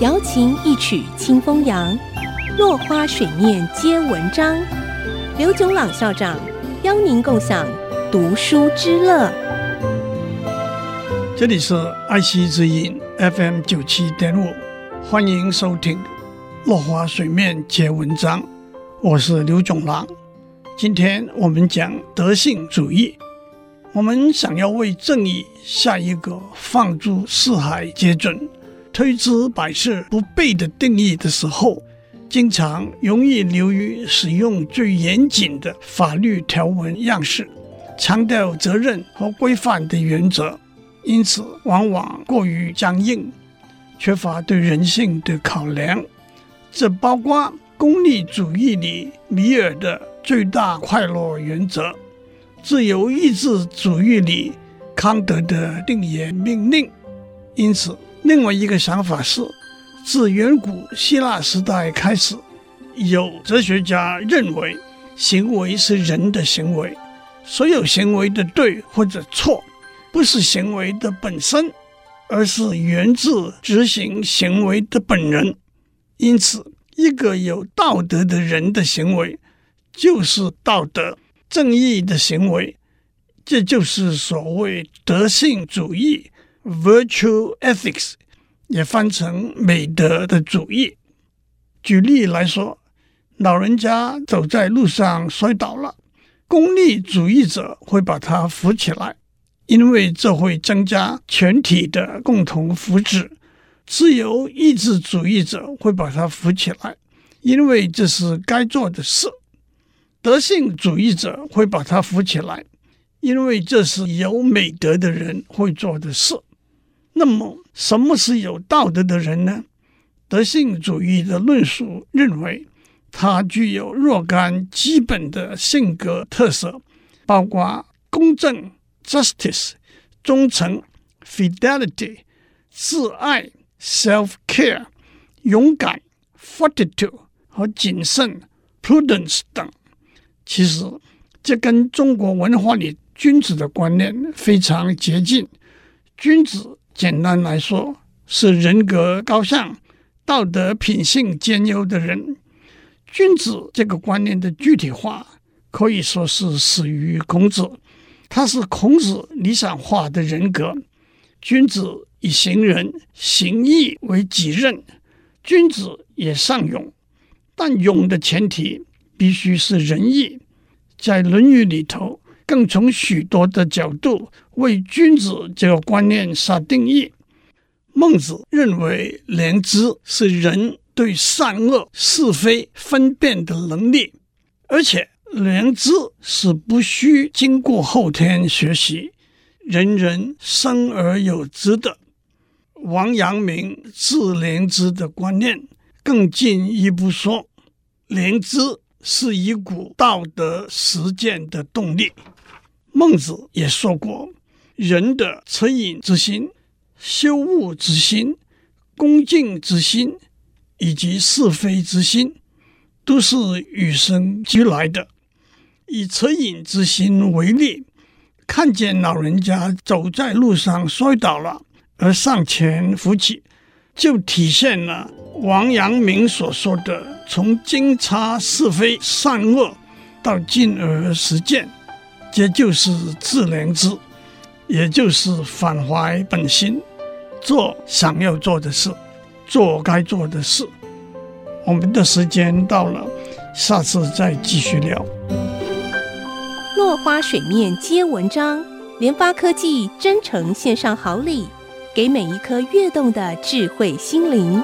瑶琴一曲清风扬，落花水面皆文章。刘炯朗校长邀您共享读书之乐。这里是爱惜之音 FM 九七点五，欢迎收听《落花水面皆文章》，我是刘炯朗。今天我们讲德性主义。我们想要为正义下一个放诸四海皆准、推之百世不悖的定义的时候，经常容易流于使用最严谨的法律条文样式，强调责任和规范的原则。因此，往往过于僵硬，缺乏对人性的考量。这包括功利主义里米尔的最大快乐原则，自由意志主义里康德的定言命令。因此，另外一个想法是，自远古希腊时代开始，有哲学家认为，行为是人的行为，所有行为的对或者错。不是行为的本身，而是源自执行行为的本人。因此，一个有道德的人的行为就是道德正义的行为，这就是所谓德性主义 （virtue ethics），也翻成美德的主义。举例来说，老人家走在路上摔倒了，功利主义者会把他扶起来。因为这会增加全体的共同福祉，自由意志主义者会把他扶起来，因为这是该做的事；德性主义者会把它扶起来，因为这是有美德的人会做的事。那么，什么是有道德的人呢？德性主义的论述认为，他具有若干基本的性格特色，包括公正。Justice、忠诚、Fidelity、自爱、Self-care、勇敢、Fortitude 和谨慎、Prudence 等。其实，这跟中国文化里君子的观念非常接近。君子简单来说是人格高尚、道德品性兼优的人。君子这个观念的具体化可以说是始于孔子。他是孔子理想化的人格，君子以行仁、行义为己任，君子也尚勇，但勇的前提必须是仁义。在《论语》里头，更从许多的角度为君子这个观念下定义。孟子认为，良知是人对善恶是非分辨的能力，而且。良知是不需经过后天学习，人人生而有之的。王阳明治良知的观念更进一步说，良知是一股道德实践的动力。孟子也说过，人的恻隐之心、羞恶之心、恭敬之心以及是非之心，都是与生俱来的。以恻隐之心为例，看见老人家走在路上摔倒了，而上前扶起，就体现了王阳明所说的“从经察是非善恶到进而实践”，这就是致良知，也就是返怀本心，做想要做的事，做该做的事。我们的时间到了，下次再继续聊。落花水面皆文章，联发科技真诚献上好礼，给每一颗跃动的智慧心灵。